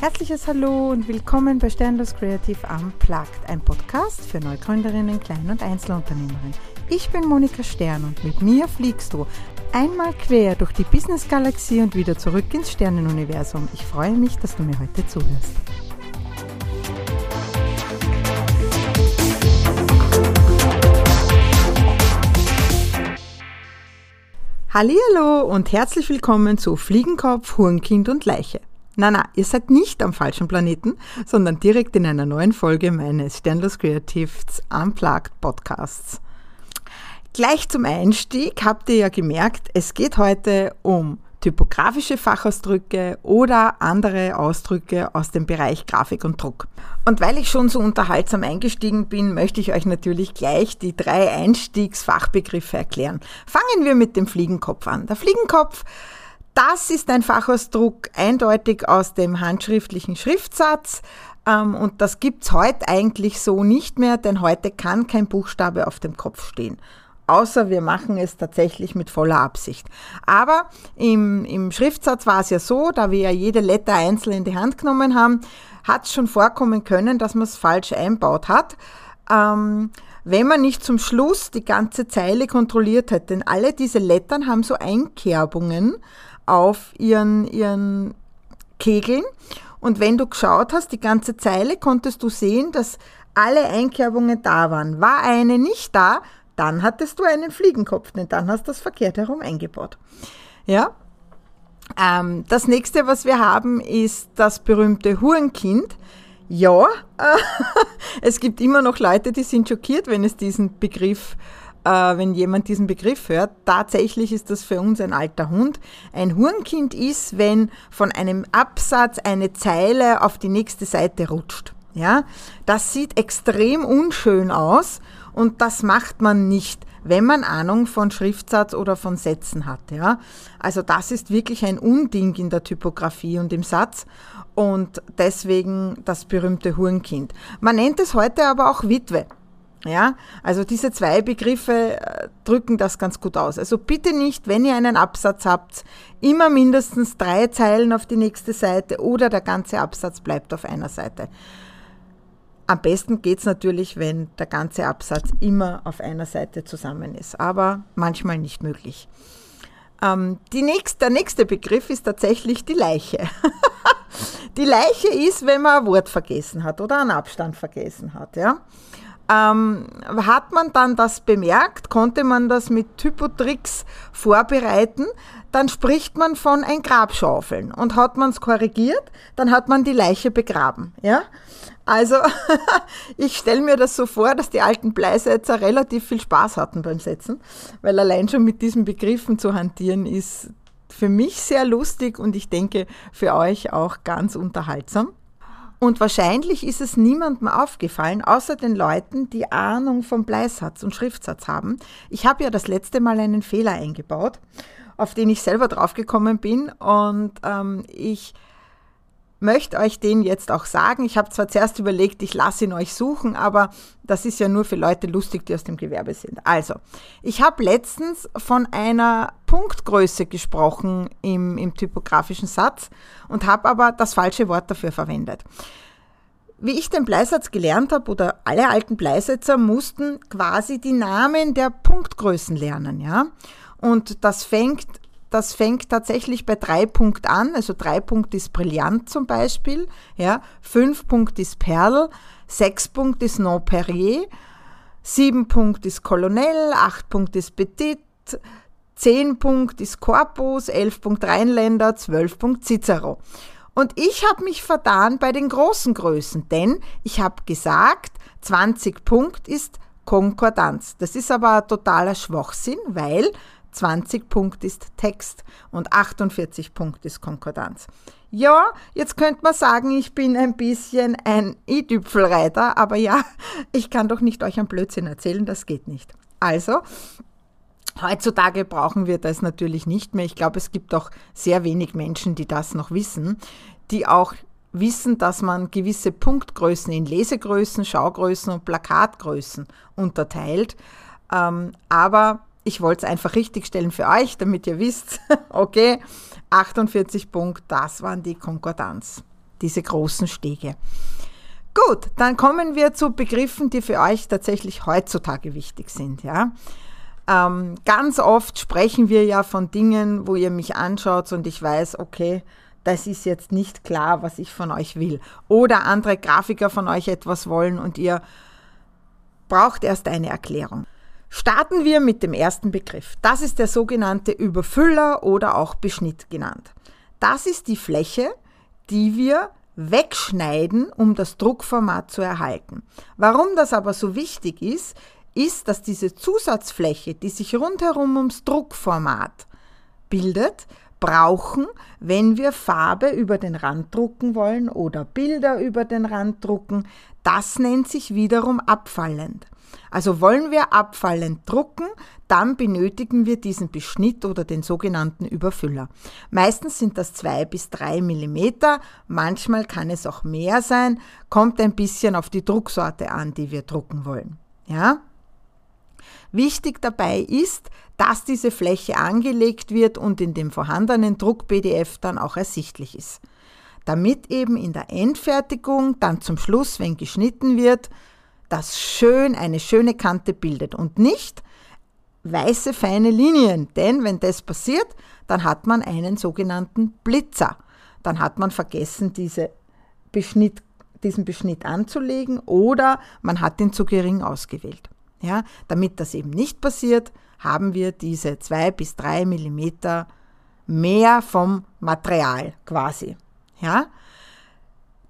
Herzliches Hallo und willkommen bei Sternlos Creative Unplugged, ein Podcast für Neugründerinnen, Klein- und Einzelunternehmerinnen. Ich bin Monika Stern und mit mir fliegst du einmal quer durch die Business-Galaxie und wieder zurück ins Sternenuniversum. Ich freue mich, dass du mir heute zuhörst. Hallo und herzlich willkommen zu Fliegenkopf, Hurenkind und Leiche. Na, na, ihr seid nicht am falschen Planeten, sondern direkt in einer neuen Folge meines Sternlos Creatives Unplugged Podcasts. Gleich zum Einstieg habt ihr ja gemerkt, es geht heute um typografische Fachausdrücke oder andere Ausdrücke aus dem Bereich Grafik und Druck. Und weil ich schon so unterhaltsam eingestiegen bin, möchte ich euch natürlich gleich die drei Einstiegsfachbegriffe erklären. Fangen wir mit dem Fliegenkopf an. Der Fliegenkopf das ist ein Fachausdruck eindeutig aus dem handschriftlichen Schriftsatz. Ähm, und das gibt's heute eigentlich so nicht mehr, denn heute kann kein Buchstabe auf dem Kopf stehen. Außer wir machen es tatsächlich mit voller Absicht. Aber im, im Schriftsatz war es ja so, da wir ja jede Letter einzeln in die Hand genommen haben, hat es schon vorkommen können, dass man es falsch einbaut hat. Ähm, wenn man nicht zum Schluss die ganze Zeile kontrolliert hätte, denn alle diese Lettern haben so Einkerbungen auf ihren, ihren Kegeln. Und wenn du geschaut hast, die ganze Zeile, konntest du sehen, dass alle Einkerbungen da waren. War eine nicht da, dann hattest du einen Fliegenkopf, denn dann hast du das verkehrt herum eingebaut. Ja. Ähm, das nächste, was wir haben, ist das berühmte Hurenkind. Ja, äh, es gibt immer noch Leute, die sind schockiert, wenn es diesen Begriff äh, wenn jemand diesen Begriff hört. Tatsächlich ist das für uns ein alter Hund. Ein Hurenkind ist, wenn von einem Absatz eine Zeile auf die nächste Seite rutscht. Ja, das sieht extrem unschön aus und das macht man nicht, wenn man Ahnung von Schriftsatz oder von Sätzen hat. Ja, also das ist wirklich ein Unding in der Typografie und im Satz und deswegen das berühmte Hurenkind. Man nennt es heute aber auch Witwe. Ja, also diese zwei Begriffe äh, drücken das ganz gut aus. Also bitte nicht, wenn ihr einen Absatz habt, immer mindestens drei Zeilen auf die nächste Seite oder der ganze Absatz bleibt auf einer Seite. Am besten geht es natürlich, wenn der ganze Absatz immer auf einer Seite zusammen ist, aber manchmal nicht möglich. Ähm, die nächste, der nächste Begriff ist tatsächlich die Leiche. die Leiche ist, wenn man ein Wort vergessen hat oder einen Abstand vergessen hat. Ja? Ähm, hat man dann das bemerkt, konnte man das mit Typotricks vorbereiten, dann spricht man von ein Grabschaufeln und hat man es korrigiert, dann hat man die Leiche begraben. Ja? Also ich stelle mir das so vor, dass die alten Bleisetzer relativ viel Spaß hatten beim Setzen, weil allein schon mit diesen Begriffen zu hantieren ist für mich sehr lustig und ich denke für euch auch ganz unterhaltsam. Und wahrscheinlich ist es niemandem aufgefallen, außer den Leuten, die Ahnung vom Bleisatz und Schriftsatz haben. Ich habe ja das letzte Mal einen Fehler eingebaut, auf den ich selber draufgekommen bin und ähm, ich möchte euch den jetzt auch sagen. Ich habe zwar zuerst überlegt, ich lasse ihn euch suchen, aber das ist ja nur für Leute lustig, die aus dem Gewerbe sind. Also, ich habe letztens von einer Punktgröße gesprochen im, im typografischen Satz und habe aber das falsche Wort dafür verwendet. Wie ich den Bleisatz gelernt habe oder alle alten Bleisetzer mussten quasi die Namen der Punktgrößen lernen, ja. Und das fängt das fängt tatsächlich bei drei Punkt an. Also drei Punkt ist brillant zum Beispiel. Ja. Fünf Punkt ist Perl. Sechs Punkt ist Non Perrier. Sieben Punkt ist Colonel. Acht Punkt ist Petit. Zehn Punkt ist Corpus. Elf Punkt Rheinländer. Zwölf Punkt Cicero. Und ich habe mich vertan bei den großen Größen, denn ich habe gesagt, 20 Punkt ist Konkordanz. Das ist aber totaler Schwachsinn, weil 20 Punkt ist Text und 48 Punkt ist Konkordanz. Ja, jetzt könnte man sagen, ich bin ein bisschen ein i-Düpfelreiter, aber ja, ich kann doch nicht euch ein Blödsinn erzählen, das geht nicht. Also, heutzutage brauchen wir das natürlich nicht mehr. Ich glaube, es gibt auch sehr wenig Menschen, die das noch wissen, die auch wissen, dass man gewisse Punktgrößen in Lesegrößen, Schaugrößen und Plakatgrößen unterteilt. Ähm, aber ich wollte es einfach richtigstellen für euch, damit ihr wisst, okay, 48 Punkt, das waren die Konkordanz. diese großen Stege. Gut, dann kommen wir zu Begriffen, die für euch tatsächlich heutzutage wichtig sind. Ja? Ähm, ganz oft sprechen wir ja von Dingen, wo ihr mich anschaut und ich weiß, okay, das ist jetzt nicht klar, was ich von euch will. Oder andere Grafiker von euch etwas wollen und ihr braucht erst eine Erklärung. Starten wir mit dem ersten Begriff. Das ist der sogenannte Überfüller oder auch Beschnitt genannt. Das ist die Fläche, die wir wegschneiden, um das Druckformat zu erhalten. Warum das aber so wichtig ist, ist, dass diese Zusatzfläche, die sich rundherum ums Druckformat bildet, brauchen, wenn wir Farbe über den Rand drucken wollen oder Bilder über den Rand drucken. Das nennt sich wiederum abfallend. Also wollen wir abfallend drucken, dann benötigen wir diesen Beschnitt oder den sogenannten Überfüller. Meistens sind das zwei bis drei Millimeter, manchmal kann es auch mehr sein, kommt ein bisschen auf die Drucksorte an, die wir drucken wollen. Ja? Wichtig dabei ist, dass diese Fläche angelegt wird und in dem vorhandenen Druck-PDF dann auch ersichtlich ist. Damit eben in der Endfertigung dann zum Schluss, wenn geschnitten wird, das schön eine schöne Kante bildet und nicht weiße feine Linien, denn wenn das passiert, dann hat man einen sogenannten Blitzer. Dann hat man vergessen, diese Beschnitt, diesen Beschnitt anzulegen oder man hat ihn zu gering ausgewählt. Ja, damit das eben nicht passiert, haben wir diese zwei bis drei Millimeter mehr vom Material quasi. Ja,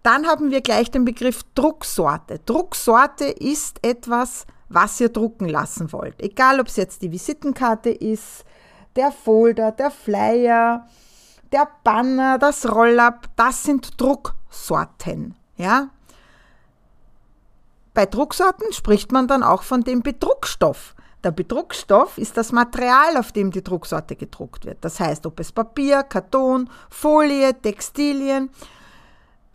dann haben wir gleich den Begriff Drucksorte. Drucksorte ist etwas, was ihr drucken lassen wollt. Egal, ob es jetzt die Visitenkarte ist, der Folder, der Flyer, der Banner, das Roll-up, das sind Drucksorten. Ja? Bei Drucksorten spricht man dann auch von dem Bedruckstoff. Der Bedruckstoff ist das Material, auf dem die Drucksorte gedruckt wird. Das heißt, ob es Papier, Karton, Folie, Textilien,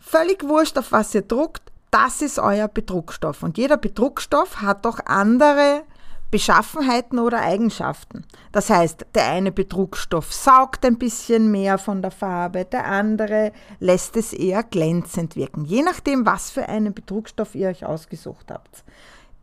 völlig wurscht, auf was ihr druckt, das ist euer Bedruckstoff. Und jeder Bedruckstoff hat auch andere Beschaffenheiten oder Eigenschaften. Das heißt, der eine Bedruckstoff saugt ein bisschen mehr von der Farbe, der andere lässt es eher glänzend wirken, je nachdem, was für einen Bedruckstoff ihr euch ausgesucht habt.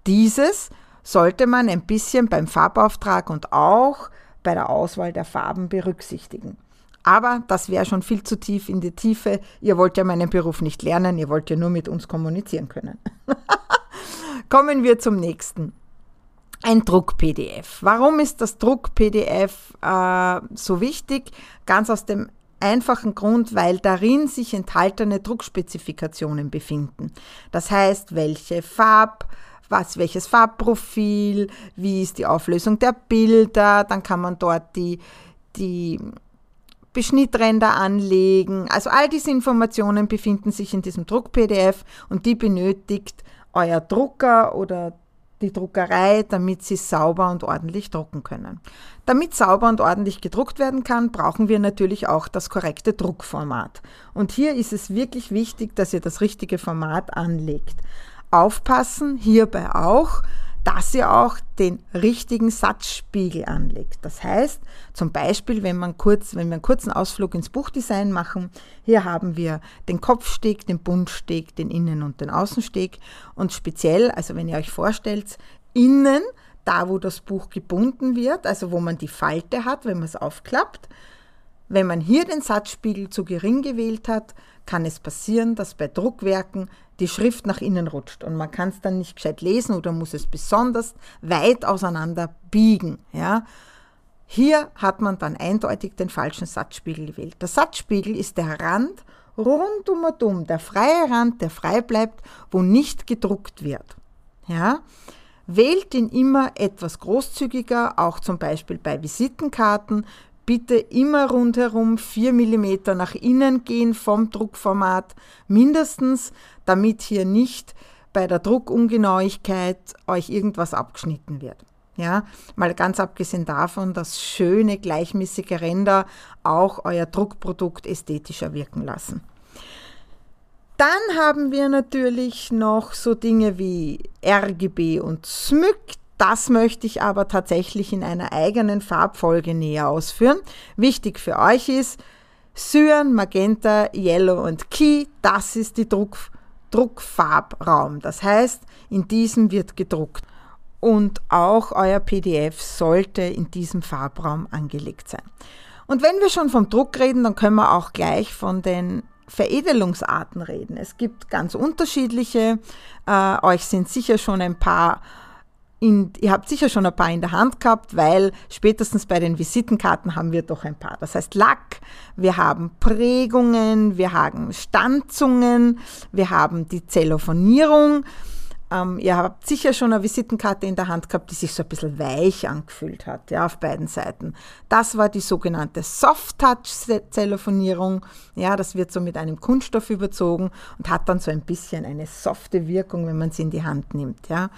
Dieses sollte man ein bisschen beim Farbauftrag und auch bei der Auswahl der Farben berücksichtigen. Aber das wäre schon viel zu tief in die Tiefe. Ihr wollt ja meinen Beruf nicht lernen, ihr wollt ja nur mit uns kommunizieren können. Kommen wir zum nächsten ein Druck-PDF. Warum ist das Druck-PDF äh, so wichtig? Ganz aus dem einfachen Grund, weil darin sich enthaltene Druckspezifikationen befinden. Das heißt, welche Farb, was, welches Farbprofil, wie ist die Auflösung der Bilder, dann kann man dort die, die Beschnittränder anlegen. Also all diese Informationen befinden sich in diesem Druck-PDF und die benötigt euer Drucker oder die Druckerei, damit sie sauber und ordentlich drucken können. Damit sauber und ordentlich gedruckt werden kann, brauchen wir natürlich auch das korrekte Druckformat. Und hier ist es wirklich wichtig, dass ihr das richtige Format anlegt. Aufpassen hierbei auch, dass ihr auch den richtigen Satzspiegel anlegt. Das heißt, zum Beispiel, wenn, man kurz, wenn wir einen kurzen Ausflug ins Buchdesign machen, hier haben wir den Kopfsteg, den Bundsteg, den Innen- und den Außensteg und speziell, also wenn ihr euch vorstellt, innen, da wo das Buch gebunden wird, also wo man die Falte hat, wenn man es aufklappt, wenn man hier den Satzspiegel zu gering gewählt hat, kann es passieren, dass bei Druckwerken die Schrift nach innen rutscht und man kann es dann nicht gescheit lesen oder muss es besonders weit auseinander biegen. Ja? Hier hat man dann eindeutig den falschen Satzspiegel gewählt. Der Satzspiegel ist der Rand rund um und um, der freie Rand, der frei bleibt, wo nicht gedruckt wird. Ja? Wählt ihn immer etwas großzügiger, auch zum Beispiel bei Visitenkarten, bitte immer rundherum 4 mm nach innen gehen vom Druckformat mindestens, damit hier nicht bei der Druckungenauigkeit euch irgendwas abgeschnitten wird. Ja, mal ganz abgesehen davon, dass schöne gleichmäßige Ränder auch euer Druckprodukt ästhetischer wirken lassen. Dann haben wir natürlich noch so Dinge wie RGB und SMYK. Das möchte ich aber tatsächlich in einer eigenen Farbfolge näher ausführen. Wichtig für euch ist, Cyan, Magenta, Yellow und Key, das ist die Druck, Druckfarbraum. Das heißt, in diesem wird gedruckt. Und auch euer PDF sollte in diesem Farbraum angelegt sein. Und wenn wir schon vom Druck reden, dann können wir auch gleich von den Veredelungsarten reden. Es gibt ganz unterschiedliche. Äh, euch sind sicher schon ein paar in, ihr habt sicher schon ein paar in der Hand gehabt, weil spätestens bei den Visitenkarten haben wir doch ein paar. Das heißt Lack, wir haben Prägungen, wir haben Stanzungen, wir haben die Zellophonierung. Ähm, ihr habt sicher schon eine Visitenkarte in der Hand gehabt, die sich so ein bisschen weich angefühlt hat, ja, auf beiden Seiten. Das war die sogenannte Soft-Touch-Zellophonierung. Ja, das wird so mit einem Kunststoff überzogen und hat dann so ein bisschen eine softe Wirkung, wenn man sie in die Hand nimmt, ja.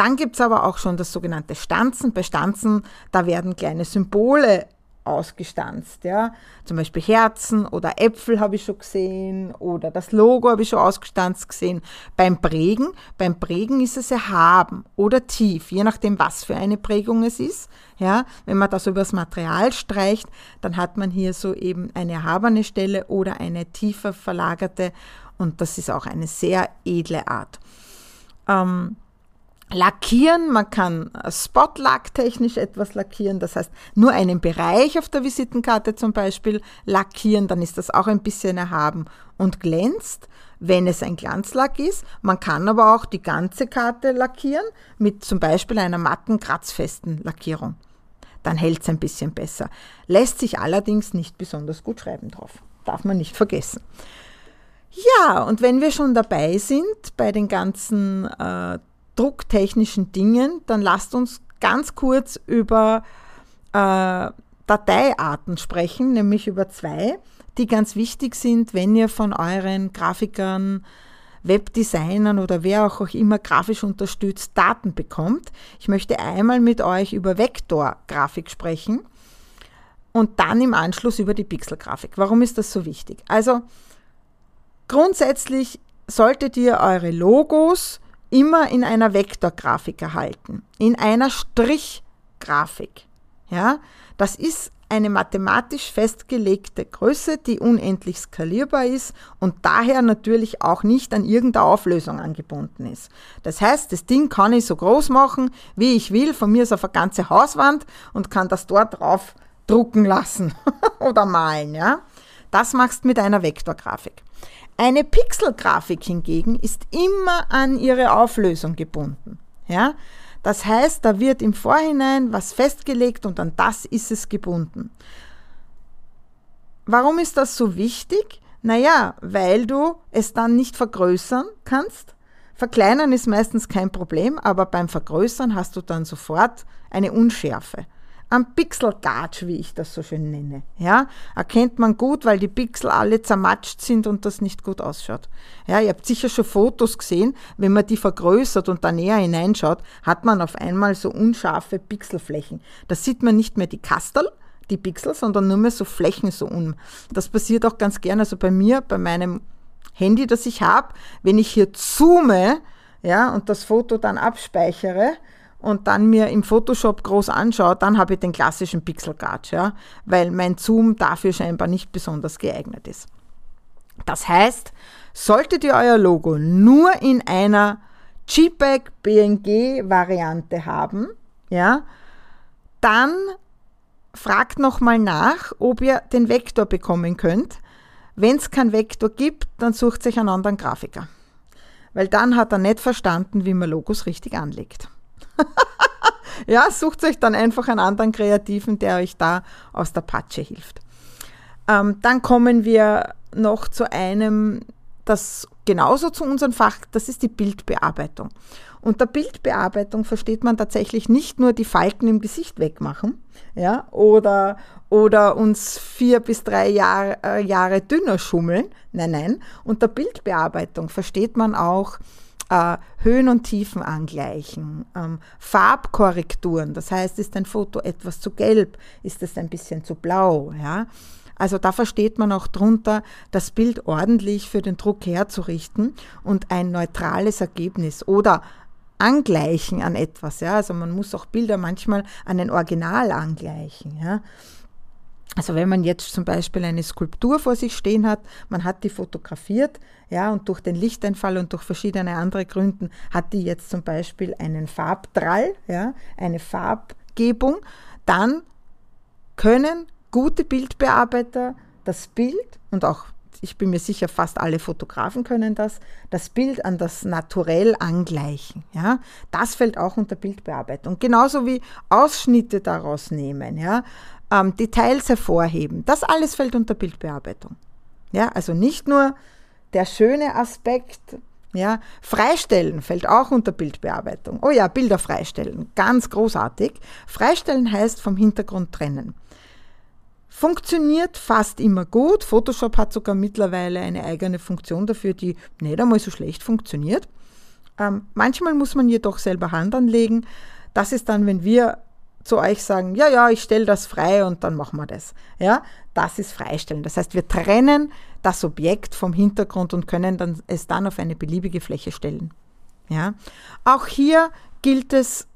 Dann gibt es aber auch schon das sogenannte Stanzen. Bei Stanzen, da werden kleine Symbole ausgestanzt. Ja? Zum Beispiel Herzen oder Äpfel habe ich schon gesehen oder das Logo habe ich schon ausgestanzt gesehen. Beim Prägen, beim Prägen ist es erhaben oder tief, je nachdem, was für eine Prägung es ist. Ja? Wenn man das über das Material streicht, dann hat man hier so eben eine erhabene Stelle oder eine tiefer verlagerte und das ist auch eine sehr edle Art. Ähm, Lackieren, man kann Spotlack technisch etwas lackieren, das heißt nur einen Bereich auf der Visitenkarte zum Beispiel lackieren, dann ist das auch ein bisschen erhaben und glänzt, wenn es ein Glanzlack ist. Man kann aber auch die ganze Karte lackieren mit zum Beispiel einer matten, kratzfesten Lackierung. Dann hält es ein bisschen besser. Lässt sich allerdings nicht besonders gut schreiben drauf. Darf man nicht vergessen. Ja, und wenn wir schon dabei sind bei den ganzen äh, drucktechnischen Dingen, dann lasst uns ganz kurz über äh, Dateiarten sprechen, nämlich über zwei, die ganz wichtig sind, wenn ihr von euren Grafikern, Webdesignern oder wer auch, auch immer grafisch unterstützt Daten bekommt. Ich möchte einmal mit euch über Vektorgrafik sprechen und dann im Anschluss über die Pixelgrafik. Warum ist das so wichtig? Also grundsätzlich solltet ihr eure Logos immer in einer Vektorgrafik erhalten, in einer Strichgrafik. Ja, das ist eine mathematisch festgelegte Größe, die unendlich skalierbar ist und daher natürlich auch nicht an irgendeine Auflösung angebunden ist. Das heißt, das Ding kann ich so groß machen, wie ich will, von mir ist auf eine ganze Hauswand und kann das dort drauf drucken lassen oder malen. Ja? Das machst du mit einer Vektorgrafik. Eine Pixelgrafik hingegen ist immer an ihre Auflösung gebunden. Ja? Das heißt, da wird im Vorhinein was festgelegt und an das ist es gebunden. Warum ist das so wichtig? Naja, weil du es dann nicht vergrößern kannst. Verkleinern ist meistens kein Problem, aber beim Vergrößern hast du dann sofort eine Unschärfe am Pixelgatsch, wie ich das so schön nenne. Ja, erkennt man gut, weil die Pixel alle zermatscht sind und das nicht gut ausschaut. Ja, ihr habt sicher schon Fotos gesehen, wenn man die vergrößert und da näher hineinschaut, hat man auf einmal so unscharfe Pixelflächen. Da sieht man nicht mehr die Kastel, die Pixel, sondern nur mehr so Flächen so um. Das passiert auch ganz gerne, also bei mir, bei meinem Handy, das ich habe, wenn ich hier zoome, ja, und das Foto dann abspeichere, und dann mir im Photoshop groß anschaue, dann habe ich den klassischen Pixel Guard, ja, weil mein Zoom dafür scheinbar nicht besonders geeignet ist. Das heißt, solltet ihr euer Logo nur in einer JPEG BNG Variante haben, ja, dann fragt nochmal nach, ob ihr den Vektor bekommen könnt. Wenn es keinen Vektor gibt, dann sucht sich einen anderen Grafiker. Weil dann hat er nicht verstanden, wie man Logos richtig anlegt. ja, sucht euch dann einfach einen anderen Kreativen, der euch da aus der Patsche hilft. Ähm, dann kommen wir noch zu einem, das genauso zu unserem Fach, das ist die Bildbearbeitung. Unter Bildbearbeitung versteht man tatsächlich nicht nur die Falten im Gesicht wegmachen, ja, oder, oder uns vier bis drei Jahr, äh, Jahre dünner schummeln. Nein, nein. Unter Bildbearbeitung versteht man auch äh, Höhen und Tiefen angleichen, ähm, Farbkorrekturen, das heißt, ist ein Foto etwas zu gelb, ist es ein bisschen zu blau, ja. Also da versteht man auch drunter, das Bild ordentlich für den Druck herzurichten und ein neutrales Ergebnis oder angleichen an etwas. Ja? Also man muss auch Bilder manchmal an ein Original angleichen. Ja? Also wenn man jetzt zum Beispiel eine Skulptur vor sich stehen hat, man hat die fotografiert, ja, und durch den Lichteinfall und durch verschiedene andere Gründe hat die jetzt zum Beispiel einen Farbdrall, ja, eine Farbgebung, dann können gute Bildbearbeiter das Bild und auch ich bin mir sicher, fast alle Fotografen können das, das Bild an das Naturell angleichen. Ja? Das fällt auch unter Bildbearbeitung. Genauso wie Ausschnitte daraus nehmen, ja? Ähm, Details hervorheben. Das alles fällt unter Bildbearbeitung. Ja? Also nicht nur der schöne Aspekt, ja, freistellen fällt auch unter Bildbearbeitung. Oh ja, Bilder freistellen, ganz großartig. Freistellen heißt vom Hintergrund trennen. Funktioniert fast immer gut. Photoshop hat sogar mittlerweile eine eigene Funktion dafür, die nicht einmal so schlecht funktioniert. Ähm, manchmal muss man jedoch selber Hand anlegen. Das ist dann, wenn wir zu euch sagen, ja, ja, ich stelle das frei und dann machen wir das. Ja, das ist Freistellen. Das heißt, wir trennen das Objekt vom Hintergrund und können dann, es dann auf eine beliebige Fläche stellen. Ja, auch hier gilt es,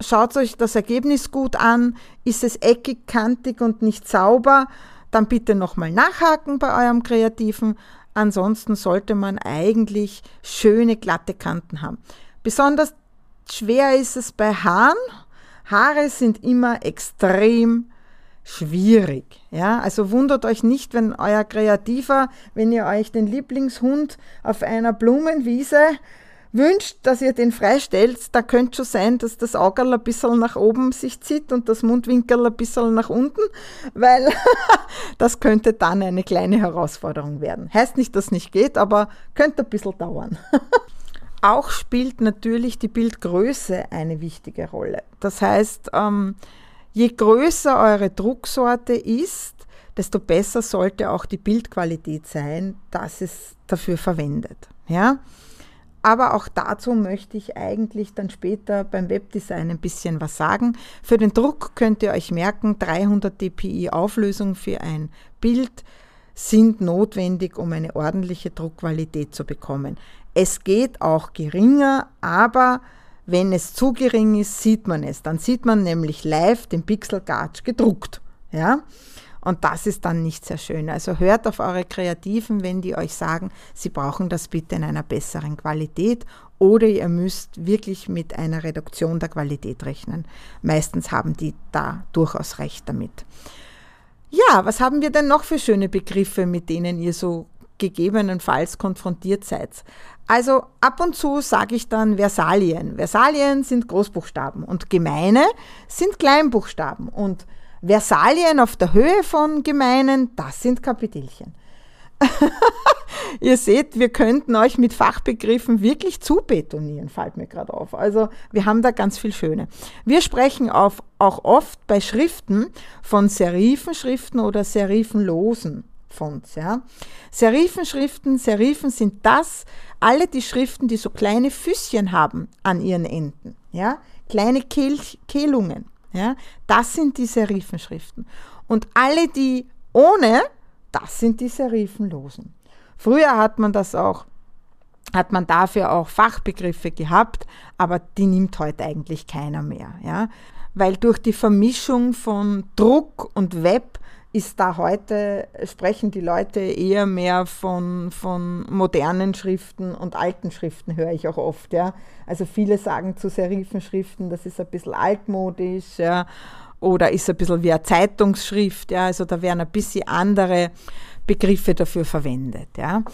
schaut euch das Ergebnis gut an. Ist es eckig, kantig und nicht sauber? Dann bitte nochmal nachhaken bei eurem Kreativen. Ansonsten sollte man eigentlich schöne, glatte Kanten haben. Besonders schwer ist es bei Haaren. Haare sind immer extrem schwierig. Ja, also wundert euch nicht, wenn euer Kreativer, wenn ihr euch den Lieblingshund auf einer Blumenwiese wünscht, dass ihr den freistellt, da könnte schon sein, dass das Auge ein bisschen nach oben sich zieht und das Mundwinkel ein bisschen nach unten, weil das könnte dann eine kleine Herausforderung werden. Heißt nicht, dass es nicht geht, aber könnte ein bisschen dauern. Auch spielt natürlich die Bildgröße eine wichtige Rolle. Das heißt, ähm, je größer eure Drucksorte ist, desto besser sollte auch die Bildqualität sein, dass es dafür verwendet. Ja? Aber auch dazu möchte ich eigentlich dann später beim Webdesign ein bisschen was sagen. Für den Druck könnt ihr euch merken, 300 dpi Auflösung für ein Bild sind notwendig, um eine ordentliche Druckqualität zu bekommen. Es geht auch geringer, aber wenn es zu gering ist, sieht man es. Dann sieht man nämlich live den Pixel Gatsch gedruckt. Ja? Und das ist dann nicht sehr schön. Also hört auf eure Kreativen, wenn die euch sagen, sie brauchen das bitte in einer besseren Qualität oder ihr müsst wirklich mit einer Reduktion der Qualität rechnen. Meistens haben die da durchaus recht damit. Ja, was haben wir denn noch für schöne Begriffe, mit denen ihr so gegebenenfalls konfrontiert seid? Also ab und zu sage ich dann Versalien. Versalien sind Großbuchstaben und Gemeine sind Kleinbuchstaben und Versalien auf der Höhe von Gemeinen, das sind Kapitelchen. Ihr seht, wir könnten euch mit Fachbegriffen wirklich zubetonieren, fällt mir gerade auf. Also wir haben da ganz viel Schöne. Wir sprechen auch oft bei Schriften von Serifenschriften oder serifenlosen Fonts. Ja. Serifenschriften, Serifen sind das, alle die Schriften, die so kleine Füßchen haben an ihren Enden. Ja. Kleine Kehl Kehlungen. Ja, das sind die Serifenschriften. Und alle, die ohne, das sind die Serifenlosen. Früher hat man das auch, hat man dafür auch Fachbegriffe gehabt, aber die nimmt heute eigentlich keiner mehr. Ja? Weil durch die Vermischung von Druck und Web ist da heute, sprechen die Leute eher mehr von, von modernen Schriften und alten Schriften, höre ich auch oft. Ja. Also viele sagen zu Serifenschriften, das ist ein bisschen altmodisch ja, oder ist ein bisschen wie eine Zeitungsschrift. Ja. Also da werden ein bisschen andere Begriffe dafür verwendet. Ja.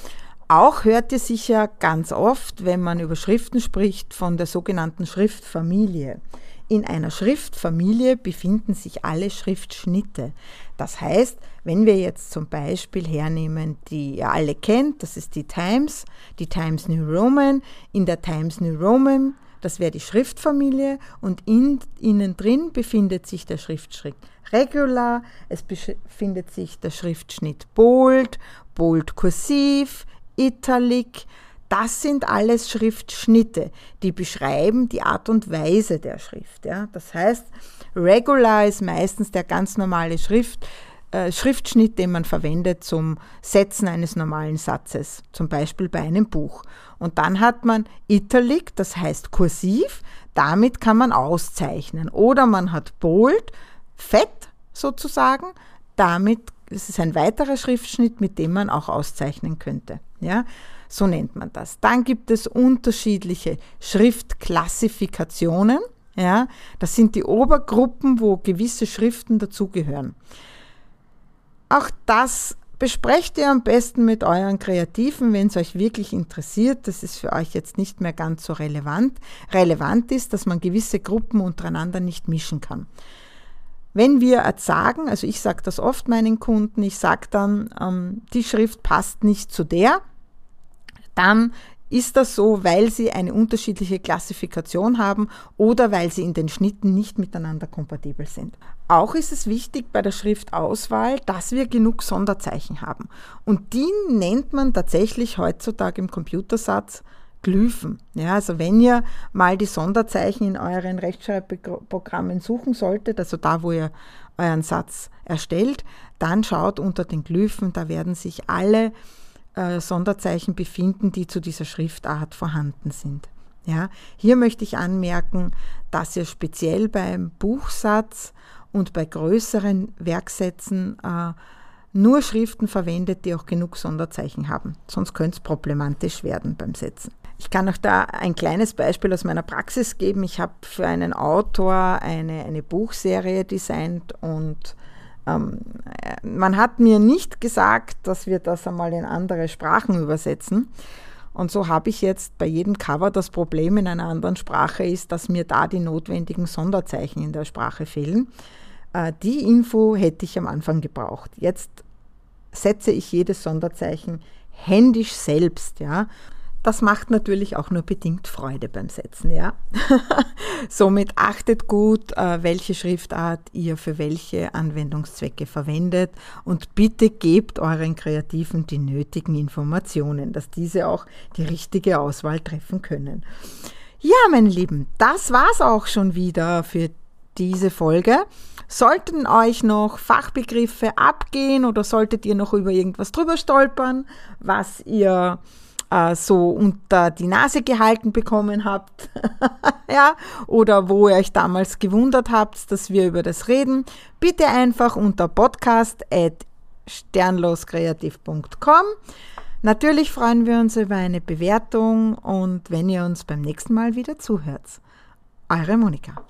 Auch hört ihr sicher ganz oft, wenn man über Schriften spricht, von der sogenannten Schriftfamilie. In einer Schriftfamilie befinden sich alle Schriftschnitte. Das heißt, wenn wir jetzt zum Beispiel hernehmen, die ihr alle kennt, das ist die Times, die Times New Roman. In der Times New Roman, das wäre die Schriftfamilie und in, innen drin befindet sich der Schriftschritt Regular, es befindet sich der Schriftschnitt Bold, Bold Kursiv, Italic, das sind alles Schriftschnitte, die beschreiben die Art und Weise der Schrift. Ja. Das heißt, Regular ist meistens der ganz normale Schrift, äh, Schriftschnitt, den man verwendet zum Setzen eines normalen Satzes, zum Beispiel bei einem Buch. Und dann hat man Italic, das heißt kursiv, damit kann man auszeichnen. Oder man hat Bold, fett sozusagen, damit, es ist ein weiterer Schriftschnitt, mit dem man auch auszeichnen könnte. Ja, so nennt man das. Dann gibt es unterschiedliche Schriftklassifikationen. Ja, das sind die Obergruppen, wo gewisse Schriften dazugehören. Auch das besprecht ihr am besten mit euren Kreativen, wenn es euch wirklich interessiert. Das ist für euch jetzt nicht mehr ganz so relevant. Relevant ist, dass man gewisse Gruppen untereinander nicht mischen kann. Wenn wir sagen, also ich sage das oft meinen Kunden, ich sage dann, ähm, die Schrift passt nicht zu der, dann ist das so, weil sie eine unterschiedliche Klassifikation haben oder weil sie in den Schnitten nicht miteinander kompatibel sind. Auch ist es wichtig bei der Schriftauswahl, dass wir genug Sonderzeichen haben. Und die nennt man tatsächlich heutzutage im Computersatz Glyphen. Ja, also wenn ihr mal die Sonderzeichen in euren Rechtschreibprogrammen suchen solltet, also da, wo ihr euren Satz erstellt, dann schaut unter den Glyphen, da werden sich alle äh, Sonderzeichen befinden, die zu dieser Schriftart vorhanden sind. Ja, hier möchte ich anmerken, dass ihr speziell beim Buchsatz und bei größeren Werksätzen äh, nur Schriften verwendet, die auch genug Sonderzeichen haben. Sonst könnte es problematisch werden beim Setzen. Ich kann auch da ein kleines Beispiel aus meiner Praxis geben. Ich habe für einen Autor eine, eine Buchserie designt und man hat mir nicht gesagt, dass wir das einmal in andere Sprachen übersetzen. Und so habe ich jetzt bei jedem Cover das Problem in einer anderen Sprache ist, dass mir da die notwendigen Sonderzeichen in der Sprache fehlen. Äh, die Info hätte ich am Anfang gebraucht. Jetzt setze ich jedes Sonderzeichen händisch selbst, ja. Das macht natürlich auch nur bedingt Freude beim Setzen, ja. Somit achtet gut, äh, welche Schriftart ihr für welche Anwendungszwecke verwendet und bitte gebt euren Kreativen die nötigen Informationen, dass diese auch die richtige Auswahl treffen können. Ja, meine Lieben, das war's auch schon wieder für diese Folge. Sollten euch noch Fachbegriffe abgehen oder solltet ihr noch über irgendwas drüber stolpern, was ihr äh, so unter die Nase gehalten bekommen habt, ja, oder wo ihr euch damals gewundert habt, dass wir über das reden, bitte einfach unter podcast at sternloskreativ.com. Natürlich freuen wir uns über eine Bewertung und wenn ihr uns beim nächsten Mal wieder zuhört. Eure Monika.